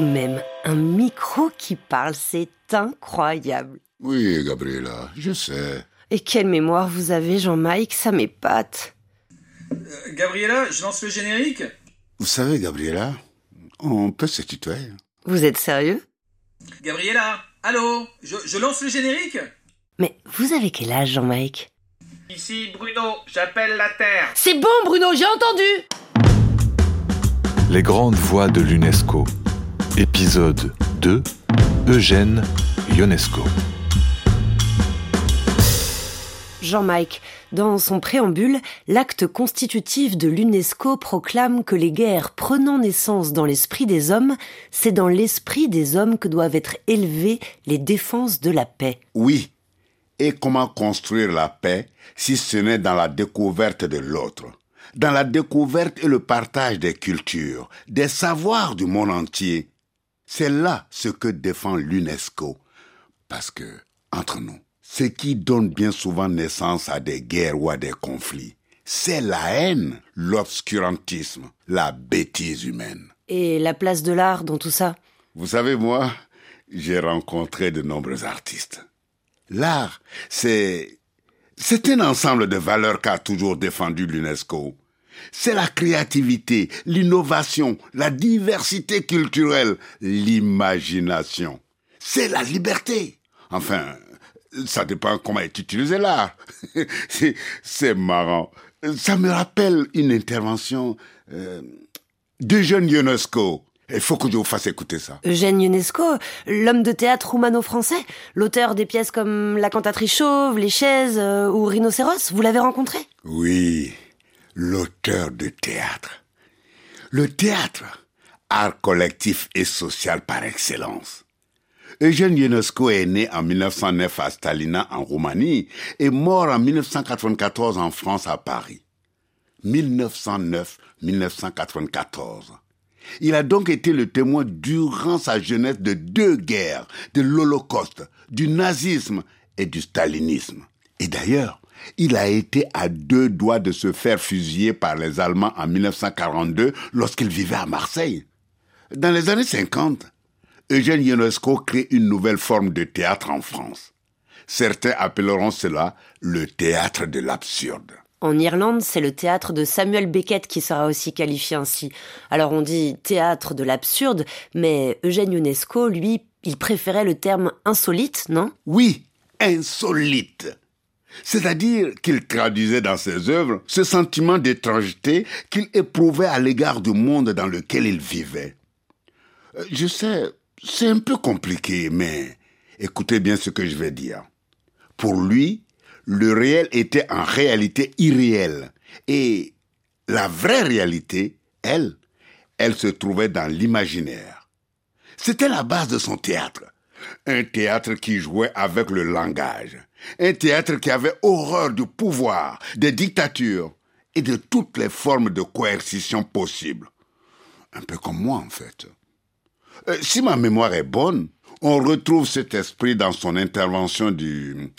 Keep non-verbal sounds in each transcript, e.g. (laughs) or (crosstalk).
de même, un micro qui parle, c'est incroyable. Oui, Gabriela, je sais. Et quelle mémoire vous avez, Jean-Mike, ça m'épate. Euh, Gabriela, je lance le générique Vous savez, Gabriela, on peut se tutoyer. Vous êtes sérieux? Gabriela, allô? Je, je lance le générique? Mais vous avez quel âge, Jean-Mike? Ici Bruno, j'appelle la Terre. C'est bon, Bruno, j'ai entendu Les grandes voix de l'UNESCO. Épisode 2. Eugène Ionesco. Jean-Mike, dans son préambule, l'acte constitutif de l'UNESCO proclame que les guerres prenant naissance dans l'esprit des hommes, c'est dans l'esprit des hommes que doivent être élevées les défenses de la paix. Oui. Et comment construire la paix si ce n'est dans la découverte de l'autre? Dans la découverte et le partage des cultures, des savoirs du monde entier. C'est là ce que défend l'UNESCO. Parce que, entre nous, ce qui donne bien souvent naissance à des guerres ou à des conflits, c'est la haine, l'obscurantisme, la bêtise humaine. Et la place de l'art dans tout ça? Vous savez, moi, j'ai rencontré de nombreux artistes. L'art, c'est... C'est un ensemble de valeurs qu'a toujours défendu l'UNESCO. C'est la créativité, l'innovation, la diversité culturelle, l'imagination. C'est la liberté. Enfin, ça dépend comment est utilisé l'art. (laughs) C'est- marrant. Ça me rappelle une intervention euh, d'Eugène Ionesco. Il faut que je vous fasse écouter ça. Eugène Ionesco, l'homme de théâtre roumano-français, l'auteur des pièces comme La cantatrice chauve, Les chaises euh, ou Rhinocéros, vous l'avez rencontré? Oui, l'auteur de théâtre. Le théâtre, art collectif et social par excellence. Eugène Ionesco est né en 1909 à Stalina en Roumanie et mort en 1994 en France à Paris. 1909-1994. Il a donc été le témoin durant sa jeunesse de deux guerres, de l'Holocauste, du nazisme et du stalinisme. Et d'ailleurs, il a été à deux doigts de se faire fusiller par les Allemands en 1942 lorsqu'il vivait à Marseille. Dans les années 50, Eugène Ionesco crée une nouvelle forme de théâtre en France. Certains appelleront cela le théâtre de l'absurde. En Irlande, c'est le théâtre de Samuel Beckett qui sera aussi qualifié ainsi. Alors on dit théâtre de l'absurde, mais Eugène Ionesco, lui, il préférait le terme insolite, non? Oui, insolite. C'est-à-dire qu'il traduisait dans ses œuvres ce sentiment d'étrangeté qu'il éprouvait à l'égard du monde dans lequel il vivait. Euh, Je sais, c'est un peu compliqué, mais écoutez bien ce que je vais dire. Pour lui, le réel était en réalité irréel. Et la vraie réalité, elle, elle se trouvait dans l'imaginaire. C'était la base de son théâtre. Un théâtre qui jouait avec le langage. Un théâtre qui avait horreur du pouvoir, des dictatures et de toutes les formes de coercition possibles. Un peu comme moi, en fait. Euh, si ma mémoire est bonne, on retrouve cet esprit dans son intervention du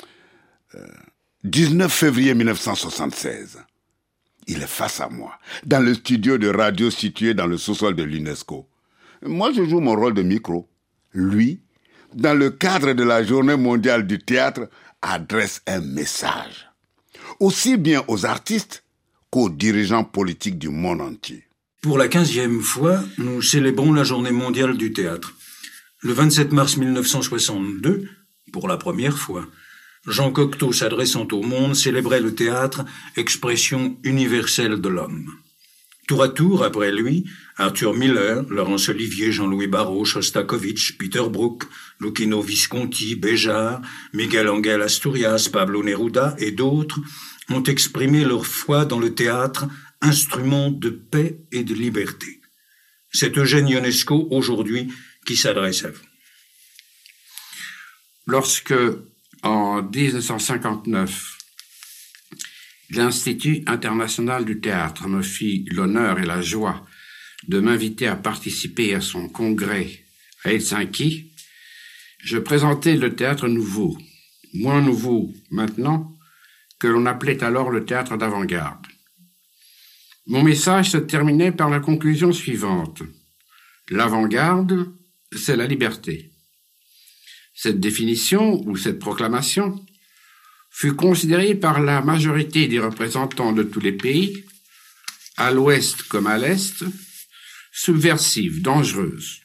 euh, 19 février 1976. Il est face à moi, dans le studio de radio situé dans le sous-sol de l'UNESCO. Moi, je joue mon rôle de micro. Lui, dans le cadre de la journée mondiale du théâtre, adresse un message. Aussi bien aux artistes qu'aux dirigeants politiques du monde entier. Pour la quinzième fois, nous célébrons la journée mondiale du théâtre. Le 27 mars 1962, pour la première fois, Jean Cocteau s'adressant au monde célébrait le théâtre, expression universelle de l'homme. Tour à tour, après lui, Arthur Miller, Laurence Olivier, Jean-Louis Barrault, Shostakovich, Peter Brook, Lucchino Visconti, Béjart, Miguel Angel Asturias, Pablo Neruda et d'autres ont exprimé leur foi dans le théâtre, instrument de paix et de liberté. C'est Eugène Ionesco, aujourd'hui, qui s'adresse à vous. Lorsque, en 1959, l'Institut international du théâtre me fit l'honneur et la joie de m'inviter à participer à son congrès à Helsinki, je présentais le théâtre nouveau, moins nouveau maintenant que l'on appelait alors le théâtre d'avant-garde. Mon message se terminait par la conclusion suivante. L'avant-garde, c'est la liberté. Cette définition ou cette proclamation fut considérée par la majorité des représentants de tous les pays, à l'ouest comme à l'est, subversive, dangereuse.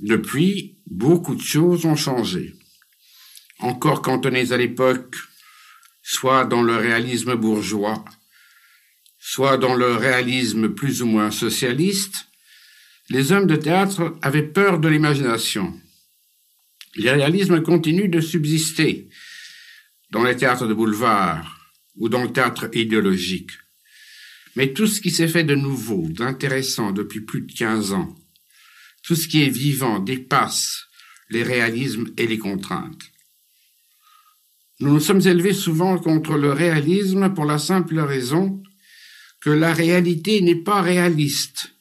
Depuis, beaucoup de choses ont changé. Encore cantonnées à l'époque, soit dans le réalisme bourgeois, soit dans le réalisme plus ou moins socialiste, les hommes de théâtre avaient peur de l'imagination. Le réalisme continue de subsister dans les théâtres de boulevard ou dans le théâtre idéologique. Mais tout ce qui s'est fait de nouveau, d'intéressant depuis plus de 15 ans, tout ce qui est vivant dépasse les réalismes et les contraintes. Nous nous sommes élevés souvent contre le réalisme pour la simple raison que la réalité n'est pas réaliste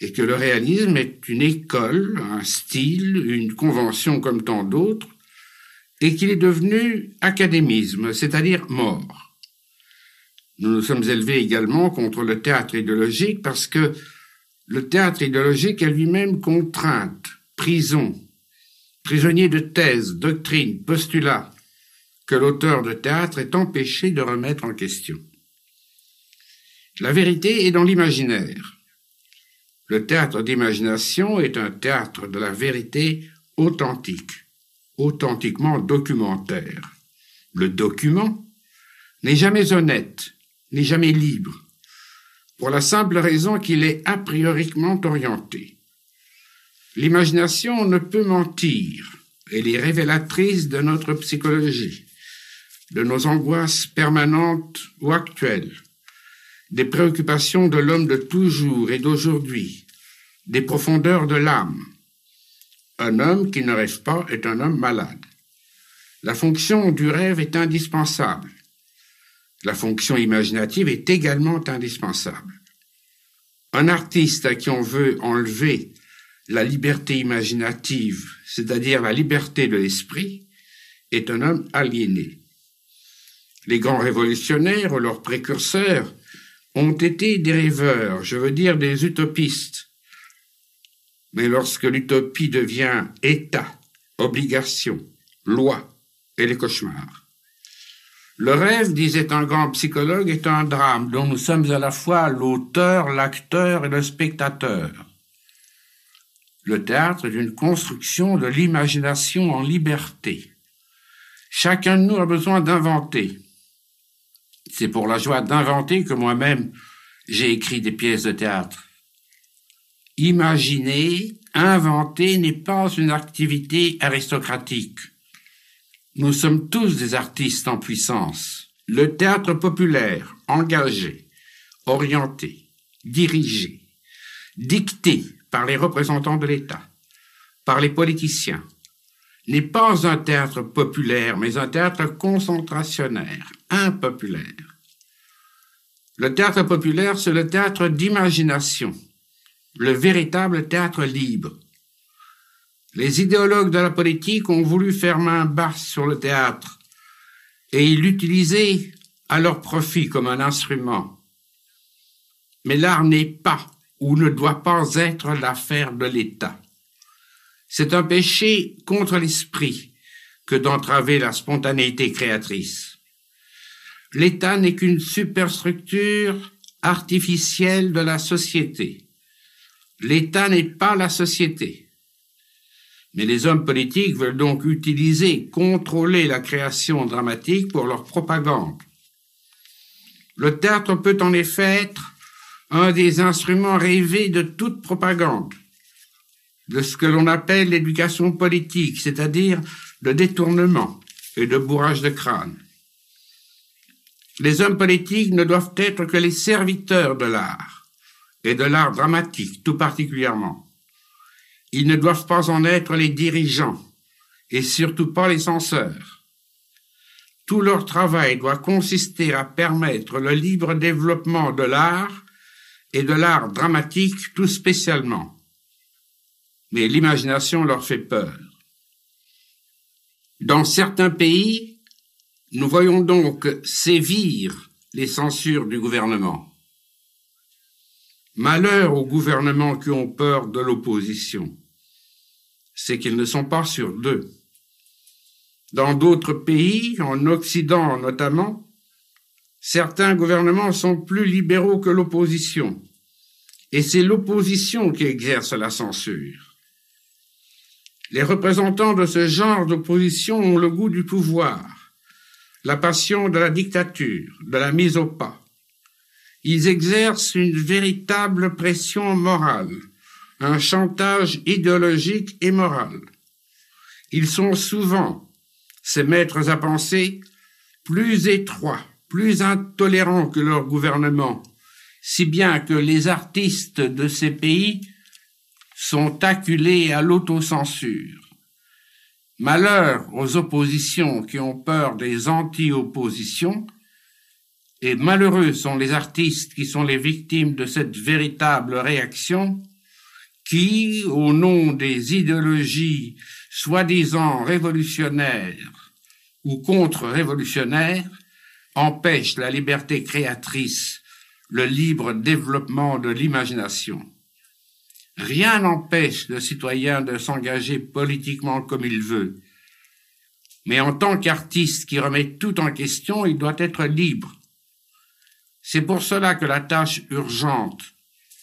et que le réalisme est une école, un style, une convention comme tant d'autres, et qu'il est devenu académisme, c'est-à-dire mort. Nous nous sommes élevés également contre le théâtre idéologique parce que le théâtre idéologique est lui-même contrainte, prison, prisonnier de thèses, doctrines, postulats, que l'auteur de théâtre est empêché de remettre en question. La vérité est dans l'imaginaire. Le théâtre d'imagination est un théâtre de la vérité authentique, authentiquement documentaire. Le document n'est jamais honnête, n'est jamais libre, pour la simple raison qu'il est a prioriquement orienté. L'imagination ne peut mentir, elle est révélatrice de notre psychologie, de nos angoisses permanentes ou actuelles, des préoccupations de l'homme de toujours et d'aujourd'hui, des profondeurs de l'âme. Un homme qui ne rêve pas est un homme malade. La fonction du rêve est indispensable. La fonction imaginative est également indispensable. Un artiste à qui on veut enlever la liberté imaginative, c'est-à-dire la liberté de l'esprit, est un homme aliéné. Les grands révolutionnaires ou leurs précurseurs ont été des rêveurs, je veux dire des utopistes. Mais lorsque l'utopie devient État, obligation, loi et les cauchemars. Le rêve, disait un grand psychologue, est un drame dont nous sommes à la fois l'auteur, l'acteur et le spectateur. Le théâtre est une construction de l'imagination en liberté. Chacun de nous a besoin d'inventer. C'est pour la joie d'inventer que moi-même j'ai écrit des pièces de théâtre. Imaginer, inventer n'est pas une activité aristocratique. Nous sommes tous des artistes en puissance. Le théâtre populaire, engagé, orienté, dirigé, dicté par les représentants de l'État, par les politiciens, n'est pas un théâtre populaire, mais un théâtre concentrationnaire, impopulaire. Le théâtre populaire, c'est le théâtre d'imagination, le véritable théâtre libre. Les idéologues de la politique ont voulu faire main basse sur le théâtre et l'utiliser à leur profit comme un instrument. Mais l'art n'est pas ou ne doit pas être l'affaire de l'État. C'est un péché contre l'esprit que d'entraver la spontanéité créatrice. L'État n'est qu'une superstructure artificielle de la société. L'État n'est pas la société. Mais les hommes politiques veulent donc utiliser, contrôler la création dramatique pour leur propagande. Le théâtre peut en effet être un des instruments rêvés de toute propagande de ce que l'on appelle l'éducation politique, c'est-à-dire le détournement et le bourrage de crâne. Les hommes politiques ne doivent être que les serviteurs de l'art, et de l'art dramatique tout particulièrement. Ils ne doivent pas en être les dirigeants, et surtout pas les censeurs. Tout leur travail doit consister à permettre le libre développement de l'art et de l'art dramatique tout spécialement mais l'imagination leur fait peur. Dans certains pays, nous voyons donc sévir les censures du gouvernement. Malheur aux gouvernements qui ont peur de l'opposition. c'est qu'ils ne sont pas sur deux. Dans d'autres pays, en Occident notamment, certains gouvernements sont plus libéraux que l'opposition, et c'est l'opposition qui exerce la censure. Les représentants de ce genre d'opposition ont le goût du pouvoir, la passion de la dictature, de la mise au pas. Ils exercent une véritable pression morale, un chantage idéologique et moral. Ils sont souvent, ces maîtres à penser, plus étroits, plus intolérants que leur gouvernement, si bien que les artistes de ces pays sont acculés à l'autocensure. Malheur aux oppositions qui ont peur des anti-oppositions, et malheureux sont les artistes qui sont les victimes de cette véritable réaction qui, au nom des idéologies soi-disant révolutionnaires ou contre-révolutionnaires, empêchent la liberté créatrice, le libre développement de l'imagination. Rien n'empêche le citoyen de s'engager politiquement comme il veut. Mais en tant qu'artiste qui remet tout en question, il doit être libre. C'est pour cela que la tâche urgente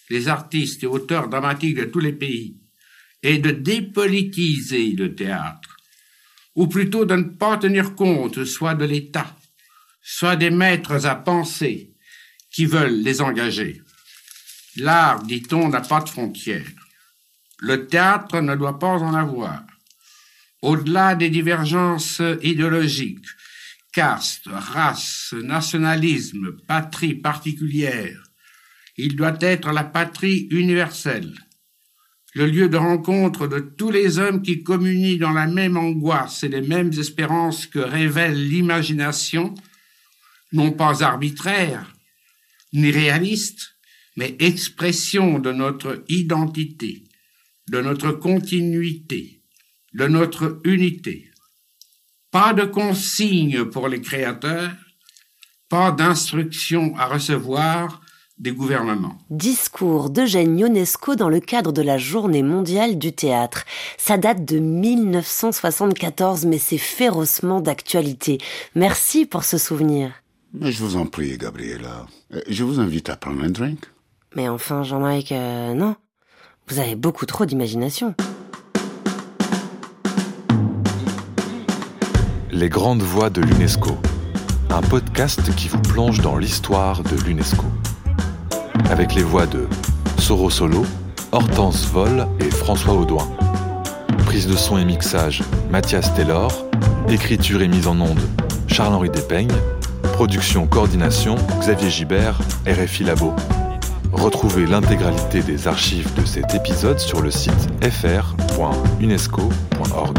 les artistes et auteurs dramatiques de tous les pays, est de dépolitiser le théâtre, ou plutôt de ne pas tenir compte soit de l'État, soit des maîtres à penser qui veulent les engager. L'art, dit-on, n'a pas de frontières. Le théâtre ne doit pas en avoir. Au-delà des divergences idéologiques, caste, race, nationalisme, patrie particulière, il doit être la patrie universelle, le lieu de rencontre de tous les hommes qui communient dans la même angoisse et les mêmes espérances que révèle l'imagination, non pas arbitraire, ni réaliste, mais expression de notre identité, de notre continuité, de notre unité. Pas de consignes pour les créateurs, pas d'instructions à recevoir, des gouvernements. Discours d'Eugène Ionesco dans le cadre de la Journée mondiale du théâtre. Ça date de 1974, mais c'est férocement d'actualité. Merci pour ce souvenir. Mais je vous en prie, Gabriela. Euh, je vous invite à prendre un drink. Mais enfin, Jean-Mike, euh, non. Vous avez beaucoup trop d'imagination. Les grandes voix de l'UNESCO. Un podcast qui vous plonge dans l'histoire de l'UNESCO avec les voix de Soro Solo, Hortense Vol et François Audouin. Prise de son et mixage, Mathias Taylor. Écriture et mise en onde, Charles-Henri Despeignes. Production coordination, Xavier Gibert, RFI Labo. Retrouvez l'intégralité des archives de cet épisode sur le site fr.unesco.org.